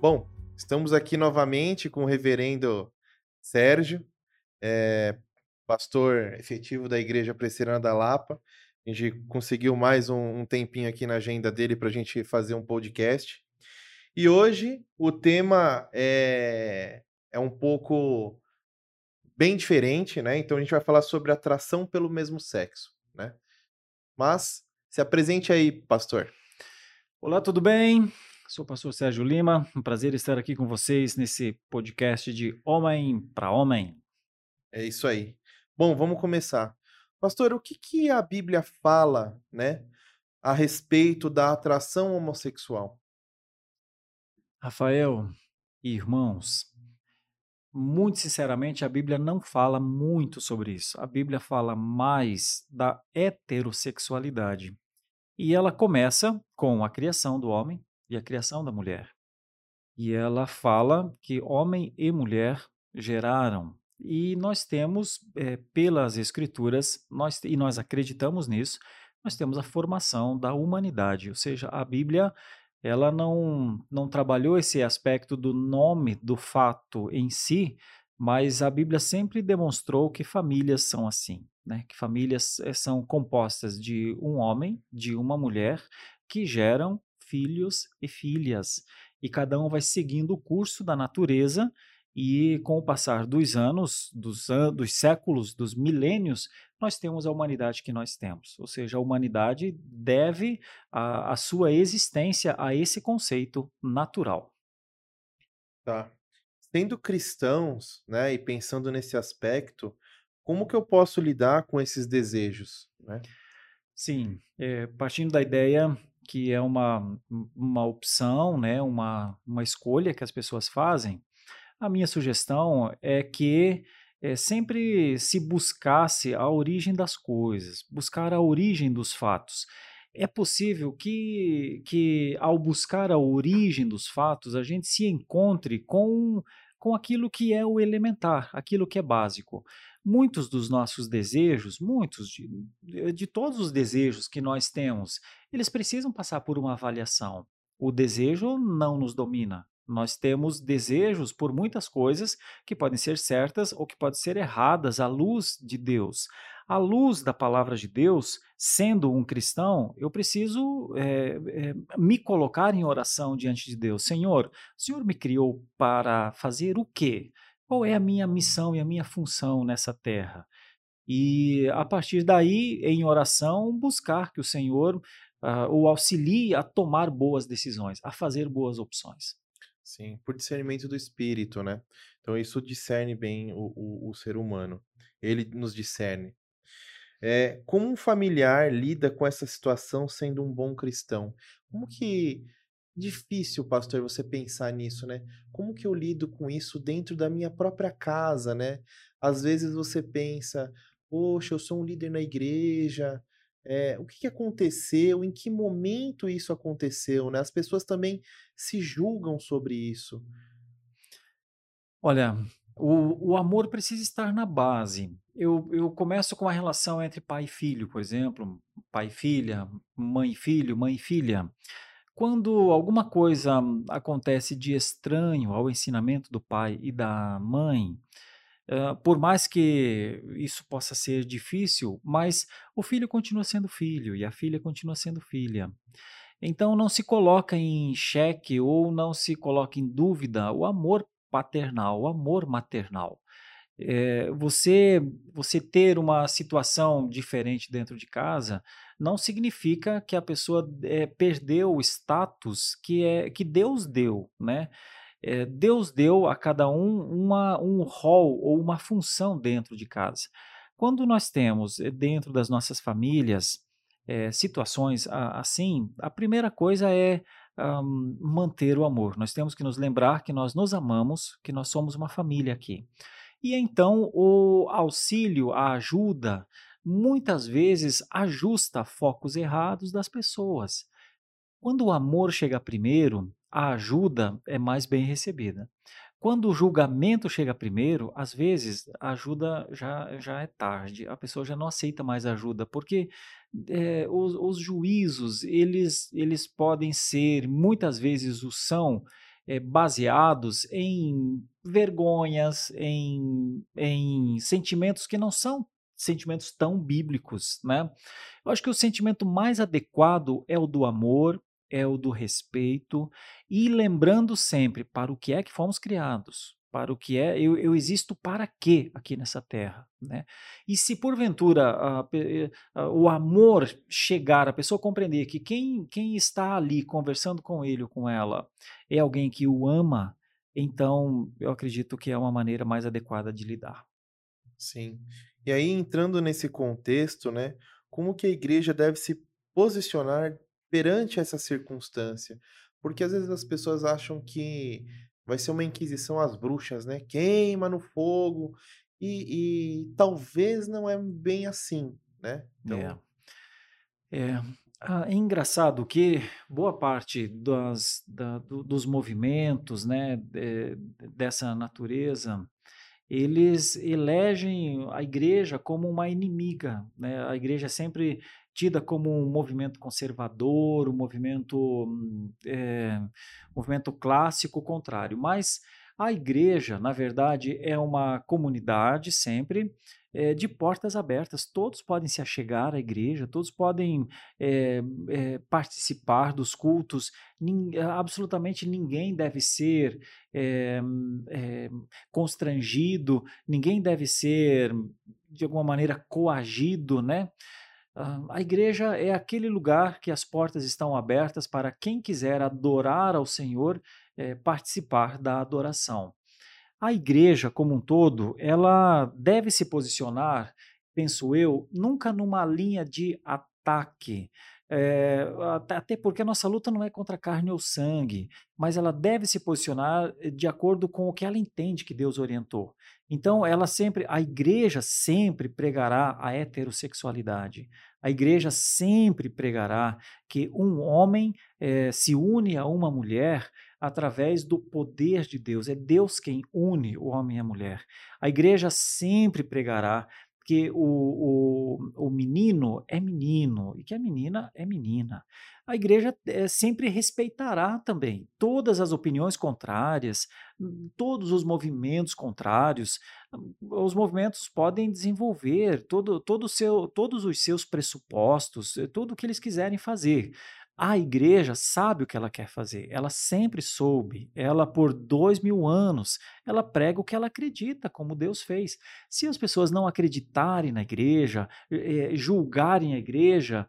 Bom, estamos aqui novamente com o reverendo Sérgio, é, pastor efetivo da Igreja Presbiteriana da Lapa. A gente conseguiu mais um, um tempinho aqui na agenda dele para a gente fazer um podcast. E hoje o tema é, é um pouco bem diferente, né? Então a gente vai falar sobre atração pelo mesmo sexo, né? Mas se apresente aí, pastor. Olá, tudo bem? Sou o pastor Sérgio Lima, um prazer estar aqui com vocês nesse podcast de Homem para Homem. É isso aí. Bom, vamos começar. Pastor, o que, que a Bíblia fala, né, a respeito da atração homossexual? Rafael, irmãos, muito sinceramente, a Bíblia não fala muito sobre isso. A Bíblia fala mais da heterossexualidade. E ela começa com a criação do homem, e a criação da mulher. E ela fala que homem e mulher geraram. E nós temos, é, pelas escrituras, nós, e nós acreditamos nisso, nós temos a formação da humanidade. Ou seja, a Bíblia ela não, não trabalhou esse aspecto do nome do fato em si, mas a Bíblia sempre demonstrou que famílias são assim, né? que famílias eh, são compostas de um homem, de uma mulher, que geram filhos e filhas. E cada um vai seguindo o curso da natureza, e com o passar dos anos, dos, an dos séculos, dos milênios, nós temos a humanidade que nós temos. Ou seja, a humanidade deve a, a sua existência a esse conceito natural. Tá. Sendo cristãos, né, e pensando nesse aspecto, como que eu posso lidar com esses desejos, né? Sim, é, partindo da ideia que é uma, uma opção, né, uma, uma escolha que as pessoas fazem, a minha sugestão é que é, sempre se buscasse a origem das coisas, buscar a origem dos fatos. É possível que, que, ao buscar a origem dos fatos, a gente se encontre com, com aquilo que é o elementar, aquilo que é básico muitos dos nossos desejos, muitos de, de todos os desejos que nós temos, eles precisam passar por uma avaliação. O desejo não nos domina. Nós temos desejos por muitas coisas que podem ser certas ou que podem ser erradas à luz de Deus. À luz da palavra de Deus, sendo um cristão, eu preciso é, é, me colocar em oração diante de Deus. Senhor, o Senhor me criou para fazer o quê? Qual é a minha missão e a minha função nessa terra? E a partir daí, em oração, buscar que o Senhor uh, o auxilie a tomar boas decisões, a fazer boas opções. Sim, por discernimento do espírito, né? Então isso discerne bem o, o, o ser humano. Ele nos discerne. É, como um familiar lida com essa situação sendo um bom cristão? Como que difícil, pastor, você pensar nisso, né? Como que eu lido com isso dentro da minha própria casa, né? Às vezes você pensa, poxa, eu sou um líder na igreja, é, o que, que aconteceu, em que momento isso aconteceu, né? As pessoas também se julgam sobre isso. Olha, o, o amor precisa estar na base. Eu, eu começo com a relação entre pai e filho, por exemplo, pai e filha, mãe e filho, mãe e filha. Quando alguma coisa acontece de estranho ao ensinamento do pai e da mãe, uh, por mais que isso possa ser difícil, mas o filho continua sendo filho e a filha continua sendo filha. Então não se coloca em xeque ou não se coloca em dúvida o amor paternal, o amor maternal é, você você ter uma situação diferente dentro de casa não significa que a pessoa é, perdeu o status que é que Deus deu, né? É, Deus deu a cada um uma, um rol ou uma função dentro de casa. Quando nós temos dentro das nossas famílias situações assim, a primeira coisa é um, manter o amor. Nós temos que nos lembrar que nós nos amamos, que nós somos uma família aqui. E então o auxílio, a ajuda, muitas vezes ajusta focos errados das pessoas. Quando o amor chega primeiro, a ajuda é mais bem recebida. Quando o julgamento chega primeiro, às vezes a ajuda já, já é tarde, a pessoa já não aceita mais ajuda, porque é, os, os juízos, eles, eles podem ser, muitas vezes o são, é, baseados em vergonhas, em, em sentimentos que não são sentimentos tão bíblicos, né? Eu acho que o sentimento mais adequado é o do amor, é o do respeito e lembrando sempre para o que é que fomos criados, para o que é, eu, eu existo para quê aqui nessa terra, né? E se porventura a, a, o amor chegar, a pessoa compreender que quem, quem está ali conversando com ele ou com ela é alguém que o ama, então eu acredito que é uma maneira mais adequada de lidar. Sim. E aí, entrando nesse contexto, né, como que a igreja deve se posicionar perante essa circunstância? Porque às vezes as pessoas acham que vai ser uma inquisição às bruxas, né? Queima no fogo. E, e talvez não é bem assim, né? Então... É. É, ah, é engraçado que boa parte das, da, do, dos movimentos né, de, dessa natureza eles elegem a igreja como uma inimiga. Né? A igreja é sempre tida como um movimento conservador, um movimento, é, movimento clássico contrário. Mas a igreja, na verdade, é uma comunidade sempre é, de portas abertas. Todos podem se achegar à igreja, todos podem é, é, participar dos cultos. Nin, absolutamente ninguém deve ser constrangido, ninguém deve ser, de alguma maneira, coagido, né? A igreja é aquele lugar que as portas estão abertas para quem quiser adorar ao Senhor participar da adoração. A igreja como um todo, ela deve se posicionar, penso eu, nunca numa linha de ataque. É, até porque a nossa luta não é contra carne ou sangue, mas ela deve se posicionar eh, de acordo com o que ela entende que Deus orientou. Então, ela sempre, a igreja sempre pregará a heterossexualidade. A igreja sempre pregará que um homem é, se une a uma mulher através do poder de Deus. É Deus quem une o homem e a mulher. A igreja sempre pregará que o, o, o menino é menino e que a menina é menina. A igreja é, sempre respeitará também todas as opiniões contrárias, todos os movimentos contrários. Os movimentos podem desenvolver todo, todo seu, todos os seus pressupostos, tudo o que eles quiserem fazer. A igreja sabe o que ela quer fazer, ela sempre soube, ela por dois mil anos, ela prega o que ela acredita, como Deus fez. Se as pessoas não acreditarem na igreja, eh, julgarem a igreja,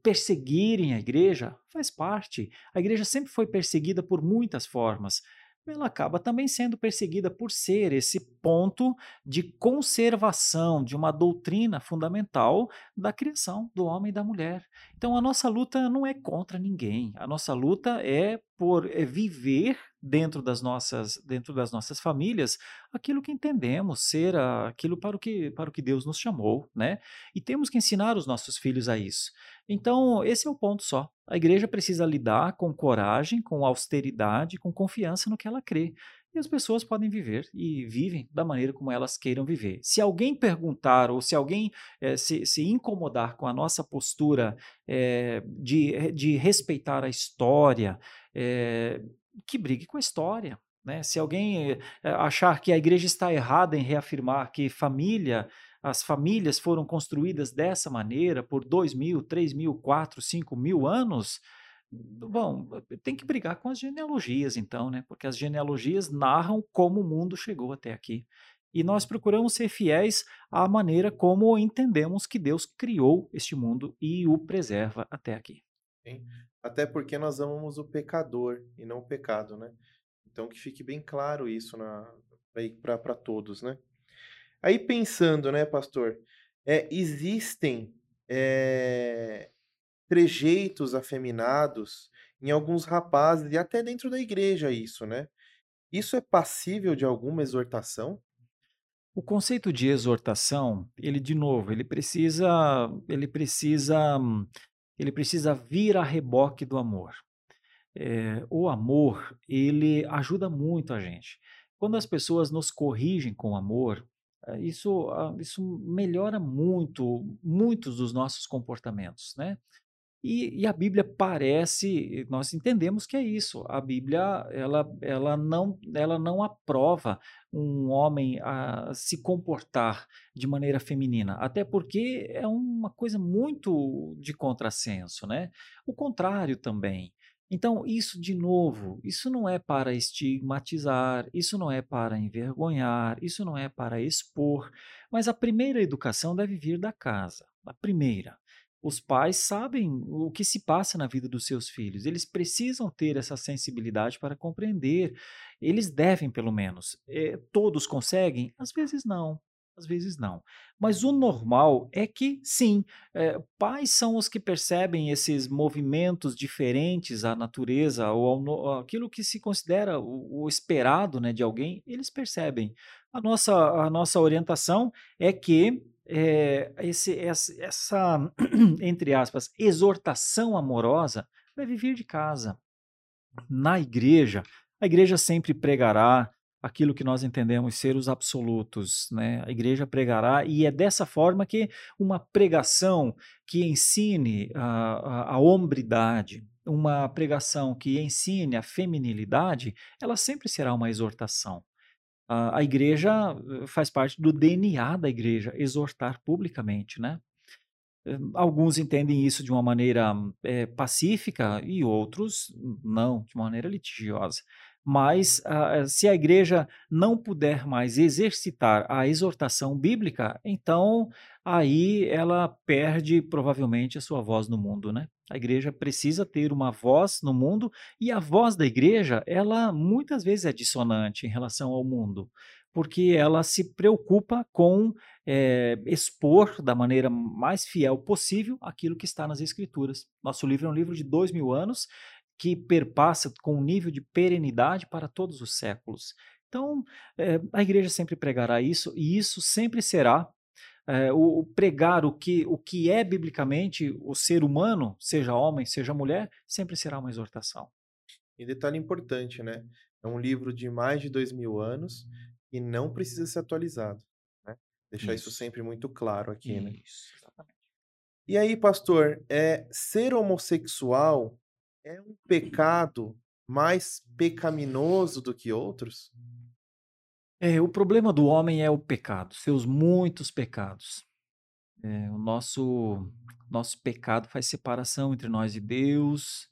perseguirem a igreja, faz parte. A igreja sempre foi perseguida por muitas formas ela acaba também sendo perseguida por ser esse ponto de conservação de uma doutrina fundamental da criação do homem e da mulher. Então a nossa luta não é contra ninguém, a nossa luta é por é viver dentro das nossas dentro das nossas famílias aquilo que entendemos ser aquilo para o que para o que Deus nos chamou, né? E temos que ensinar os nossos filhos a isso. Então, esse é o ponto só. A igreja precisa lidar com coragem, com austeridade, com confiança no que ela crê. E as pessoas podem viver e vivem da maneira como elas queiram viver. Se alguém perguntar ou se alguém é, se, se, incomodar com a nossa postura é, de, de respeitar a história, é, que brigue com a história. Né? Se alguém eh, achar que a igreja está errada em reafirmar que família, as famílias foram construídas dessa maneira por dois mil, três mil, quatro, cinco mil anos, bom, tem que brigar com as genealogias então, né? Porque as genealogias narram como o mundo chegou até aqui. E nós procuramos ser fiéis à maneira como entendemos que Deus criou este mundo e o preserva até aqui. Sim. Até porque nós amamos o pecador e não o pecado, né? Então que fique bem claro isso para todos, né? Aí pensando, né, pastor, é, existem é, trejeitos afeminados em alguns rapazes e até dentro da igreja isso, né? Isso é passível de alguma exortação? O conceito de exortação, ele de novo, ele precisa, ele precisa ele precisa vir a reboque do amor. É, o amor, ele ajuda muito a gente. Quando as pessoas nos corrigem com amor, eh, isso, ah, isso melhora muito, muitos dos nossos comportamentos, né? E, e, a Bíblia parece, nós entendemos que é isso. A Bíblia ela, ela, não, ela não aprova um homem a se comportar de maneira feminina, até porque é uma coisa muito de contrassenso, né? O contrário também. Então, isso, de novo, isso não é para estigmatizar, isso não é para envergonhar, isso não é para expor, mas a primeira educação deve vir da casa, a primeira. Os pais sabem o que se passa na vida dos seus filhos, eles precisam ter essa sensibilidade para compreender. Eles devem, pelo menos. É, todos conseguem? Às vezes não. Às vezes não. Mas o normal é que, sim, é, pais são os que percebem esses movimentos diferentes à natureza ou ao, aquilo que se considera o, o, esperado né, de alguém, eles percebem. A nossa, a nossa orientação é que é, esse, essa, essa, entre aspas, exortação amorosa deve vir de casa. Na igreja, a igreja sempre pregará aquilo que nós entendemos ser os absolutos, né? A igreja pregará e é dessa forma que uma pregação que ensine a, a, a hombridade, uma pregação que ensine a feminilidade, ela sempre será uma exortação. A, igreja eh, faz parte do DNA da igreja, exortar publicamente, né? Eh, alguns entendem isso de uma maneira é, pacífica e outros não, de maneira litigiosa. Mas se a igreja não puder mais exercitar a exortação bíblica, então aí ela perde provavelmente a sua voz no mundo, né? A igreja precisa ter uma voz no mundo e a voz da igreja, ela muitas vezes é dissonante em relação ao mundo, porque ela se preocupa com é, expor da maneira mais fiel possível aquilo que está nas Escrituras. Nosso livro é um livro de dois mil anos que perpassa com um nível de perenidade para todos os séculos. Então, é, a igreja sempre pregará isso, e isso sempre será é, o, o, pregar o que, o que é biblicamente o ser humano, seja homem, seja mulher, sempre será uma exortação. E detalhe importante, né? É um livro de mais de dois mil anos e não precisa ser atualizado. Né? Deixar isso. isso sempre muito claro aqui, né? isso, né? Exatamente. E aí, pastor, é, ser homossexual é um pecado mais pecaminoso do que outros? É, o problema do homem é o pecado, seus muitos pecados. É, o nosso, nosso pecado faz separação entre nós e Deus,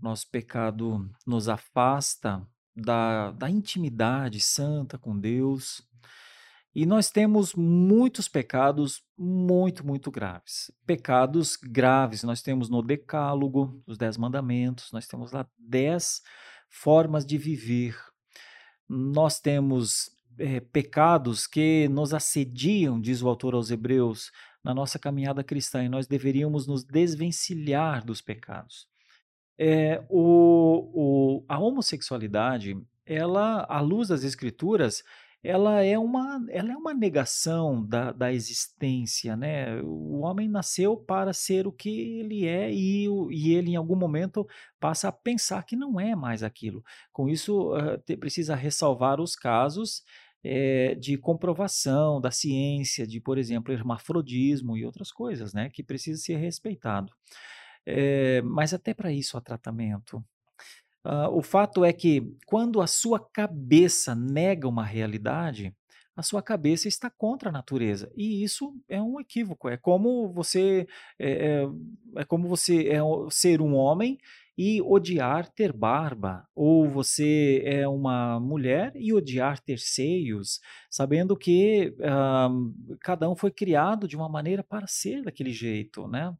nosso pecado nos afasta da, da intimidade santa com Deus. E nós temos muitos pecados muito, muito graves. Pecados graves nós temos no Decálogo, os Dez Mandamentos, nós temos lá dez formas de viver. Nós temos é, pecados que nos assediam, diz o autor aos Hebreus, na nossa caminhada cristã, e nós deveríamos nos desvencilhar dos pecados. É, o, o, a homossexualidade, ela, à luz das Escrituras, ela é uma, ela é uma negação da, da existência, né? O homem nasceu para ser o que ele é e, e ele, em algum momento, passa a pensar que não é mais aquilo. Com isso, te, precisa ressalvar os casos é, de comprovação da ciência, de, por exemplo, hermafrodismo e outras coisas, né? Que precisa ser respeitado. É, mas até para isso há tratamento. Uh, o fato é que quando a sua cabeça nega uma realidade, a sua cabeça está contra a natureza e isso é um equívoco. É como você é, é, é como você é ser um homem e odiar ter barba, ou você é uma mulher e odiar ter seios, sabendo que uh, cada um foi criado de uma maneira para ser daquele jeito, né?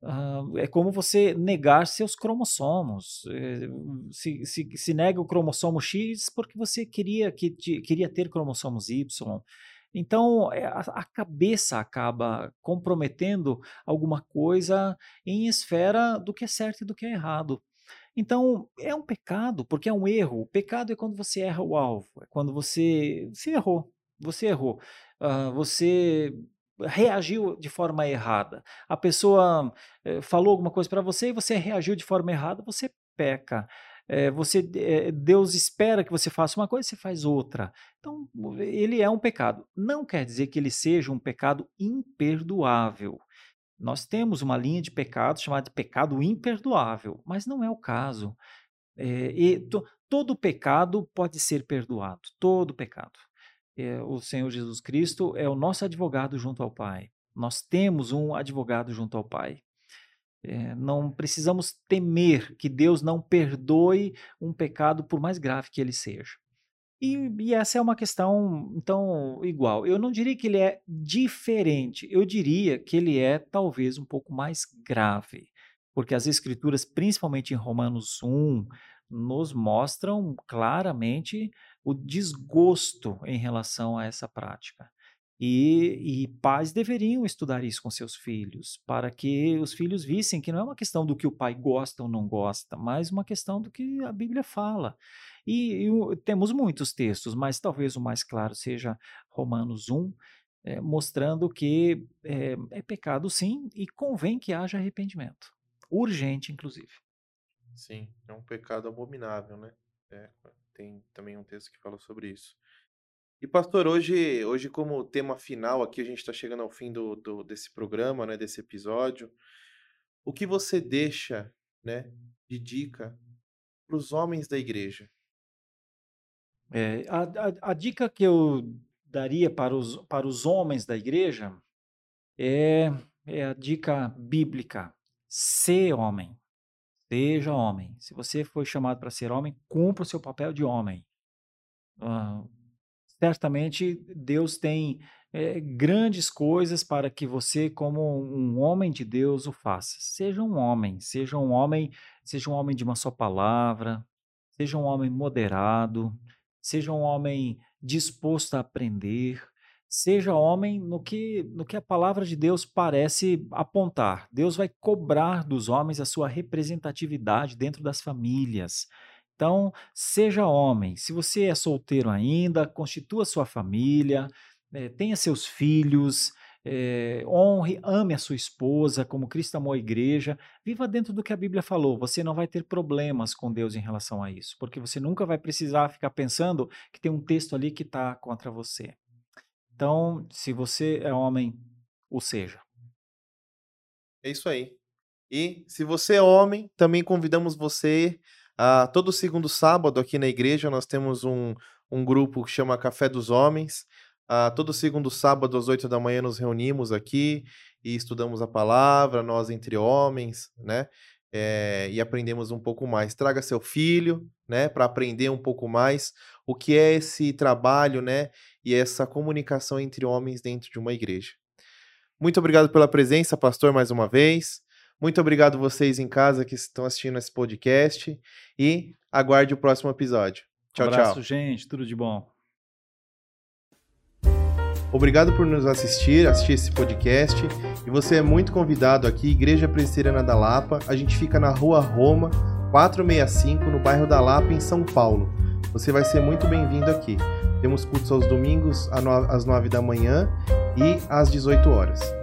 Uh, é como você negar seus cromossomos. É, se, se, se, nega o cromossomo X porque você queria, que, queria ter cromossomos Y. Então, é, a, a, cabeça acaba comprometendo alguma coisa em esfera do que é certo e do que é errado. Então, é um pecado, porque é um erro. O pecado é quando você erra o alvo, é quando você, você errou. Você errou. Uh, você reagiu de forma errada. A pessoa eh, falou alguma coisa para você e você reagiu de forma errada, você peca. É, você, é, Deus espera que você faça uma coisa, você faz outra. Então, ele é um pecado. Não quer dizer que ele seja um pecado imperdoável. Nós temos uma linha de pecado chamada de pecado imperdoável, mas não é o caso. É, e to, todo pecado pode ser perdoado, todo pecado. É, o Senhor Jesus Cristo é o nosso advogado junto ao Pai. Nós temos um advogado junto ao Pai. É, não precisamos temer que Deus não perdoe um pecado, por mais grave que ele seja. E, e, essa é uma questão, então, igual. Eu não diria que ele é diferente, eu diria que ele é talvez um pouco mais grave, porque as Escrituras, principalmente em Romanos 1, nos mostram claramente o desgosto em relação a essa prática. E, e, pais deveriam estudar isso com seus filhos, para que os filhos vissem que não é uma questão do que o pai gosta ou não gosta, mas uma questão do que a Bíblia fala. E, e temos muitos textos, mas talvez o mais claro seja Romanos 1, é, mostrando que é, é pecado sim e convém que haja arrependimento. Urgente, inclusive. Sim, é um pecado abominável, né? É, tem também um texto que fala sobre isso. E pastor, hoje, hoje como tema final aqui, a gente está chegando ao fim do, do, desse programa, né, desse episódio. O que você deixa, né, de dica para os homens da igreja? É, a, a, a, dica que eu daria para os, para os homens da igreja é, é a dica bíblica: ser homem. Seja homem. Se você foi chamado para ser homem, cumpra o seu papel de homem. Certamente Deus tem é, grandes coisas para que você, como um homem de Deus, o faça. Seja um homem, seja um homem, seja um homem de uma só palavra, seja um homem moderado, seja um homem disposto a aprender, seja homem no que, no que a palavra de Deus parece apontar. Deus vai cobrar dos homens a sua representatividade dentro das famílias. Então, seja homem. Se você é solteiro ainda, constitua sua família, é, tenha seus filhos, é, honre, ame a sua esposa, como Cristo amou a igreja. Viva dentro do que a Bíblia falou. Você não vai ter problemas com Deus em relação a isso, porque você nunca vai precisar ficar pensando que tem um texto ali que está contra você. Então, se você é homem, o seja. É isso aí. E se você é homem, também convidamos você Uh, todo segundo sábado aqui na igreja nós temos um, um grupo que chama Café dos Homens. Uh, todo segundo sábado às oito da manhã nos reunimos aqui e estudamos a palavra, nós entre homens, né? É, e aprendemos um pouco mais. Traga seu filho, né, para aprender um pouco mais o que é esse trabalho, né, e essa comunicação entre homens dentro de uma igreja. Muito obrigado pela presença, pastor, mais uma vez. Muito obrigado vocês em casa que estão assistindo esse podcast e aguarde o próximo episódio. Tchau, um abraço, tchau. gente. Tudo de bom. Obrigado por nos assistir, assistir esse podcast. E você é muito convidado aqui, Igreja Presbiteriana da Lapa. A gente fica na Rua Roma, 465, no bairro da Lapa, em São Paulo. Você vai ser muito bem-vindo aqui. Temos cultos aos domingos às 9 da manhã e às 18 horas.